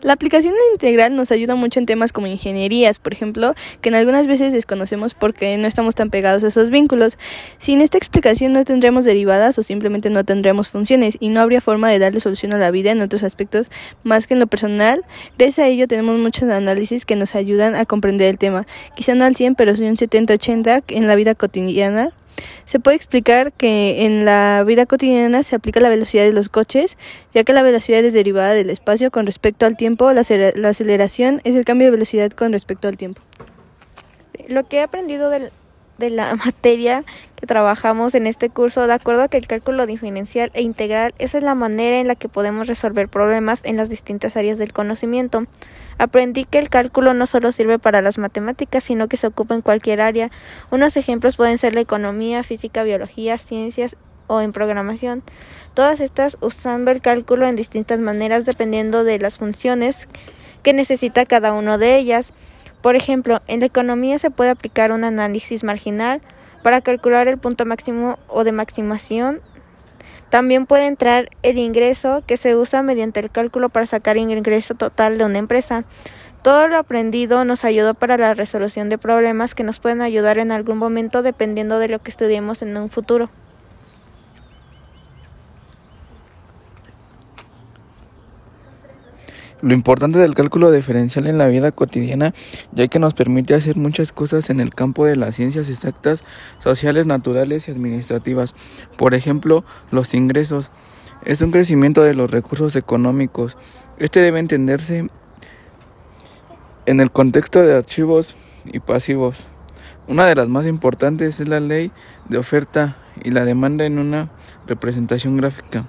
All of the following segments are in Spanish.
La aplicación integral nos ayuda mucho en temas como ingenierías, por ejemplo, que en algunas veces desconocemos porque no estamos tan pegados a esos vínculos. Sin esta explicación no tendremos derivadas o simplemente no tendremos funciones y no habría forma de darle solución a la vida en otros aspectos más que en lo personal. Gracias a ello tenemos muchos análisis que nos ayudan a comprender el tema, quizá no al 100, pero sí un 70-80 en la vida cotidiana se puede explicar que en la vida cotidiana se aplica la velocidad de los coches, ya que la velocidad es derivada del espacio con respecto al tiempo, la, aceleración es el cambio de velocidad con respecto al tiempo. Lo que he aprendido de la materia que trabajamos en este curso, de acuerdo a que el cálculo diferencial e integral es la manera en la que podemos resolver problemas en las distintas áreas del conocimiento. Aprendí que el cálculo no solo sirve para las matemáticas, sino que se ocupa en cualquier área. Unos ejemplos pueden ser la economía, física, biología, ciencias o en programación. Todas estas usando el cálculo en distintas maneras dependiendo de las funciones que necesita cada una de ellas. Por ejemplo, en la economía se puede aplicar un análisis marginal para calcular el punto máximo o de maximación también puede entrar el ingreso que se usa mediante el cálculo para sacar el ingreso total de una empresa. Todo lo aprendido nos ayudó para la resolución de problemas que nos pueden ayudar en algún momento dependiendo de lo que estudiemos en un futuro. Lo importante del cálculo diferencial en la vida cotidiana, ya que nos permite hacer muchas cosas en el campo de las ciencias exactas, sociales, naturales y administrativas. Por ejemplo, los ingresos. Es un crecimiento de los recursos económicos. Este debe entenderse en el contexto de archivos y pasivos. Una de las más importantes es la ley de oferta y la demanda en una representación gráfica.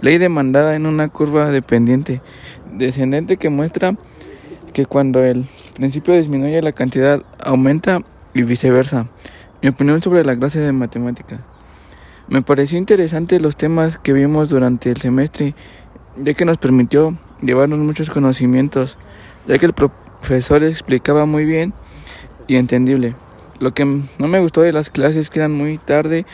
Ley demandada en una curva dependiente descendente que muestra que cuando el principio disminuye la cantidad aumenta y viceversa. Mi opinión sobre la clase de matemática. Me pareció interesante los temas que vimos durante el semestre, ya que nos permitió llevarnos muchos conocimientos, ya que el profesor explicaba muy bien y entendible. Lo que no me gustó de las clases que eran muy tarde,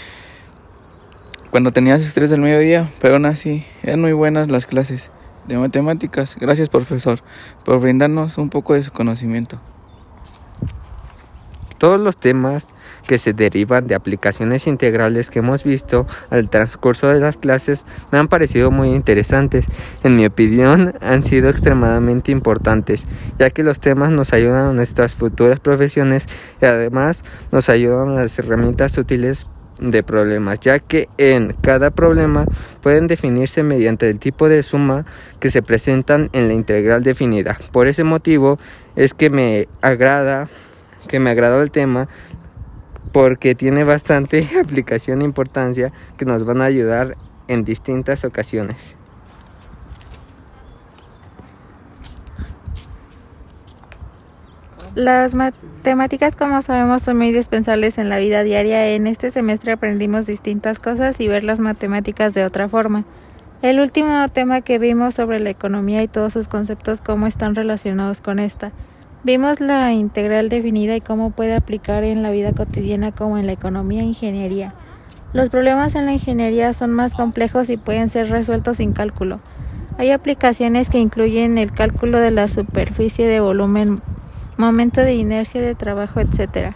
cuando tenías estrés del mediodía, pero aún así eran muy buenas las clases de matemáticas. Gracias profesor por brindarnos un poco de su conocimiento. Todos los temas que se derivan de aplicaciones integrales que hemos visto al transcurso de las clases me han parecido muy interesantes. En mi opinión, han sido extremadamente importantes, ya que los temas nos ayudan a nuestras futuras profesiones y además nos ayudan a las herramientas útiles de problemas, ya que en cada problema pueden definirse mediante el tipo de suma que se presentan en la integral definida. Por ese motivo es que me agrada, que me agradó el tema porque tiene bastante aplicación e importancia que nos van a ayudar en distintas ocasiones. Las matemáticas, como sabemos, son muy indispensables en la vida diaria. En este semestre aprendimos distintas cosas y ver las matemáticas de otra forma. El último tema que vimos sobre la economía y todos sus conceptos, cómo están relacionados con esta. Vimos la integral definida y cómo puede aplicar en la vida cotidiana como en la economía e ingeniería. Los problemas en la ingeniería son más complejos y pueden ser resueltos sin cálculo. Hay aplicaciones que incluyen el cálculo de la superficie de volumen momento de inercia de trabajo, etc.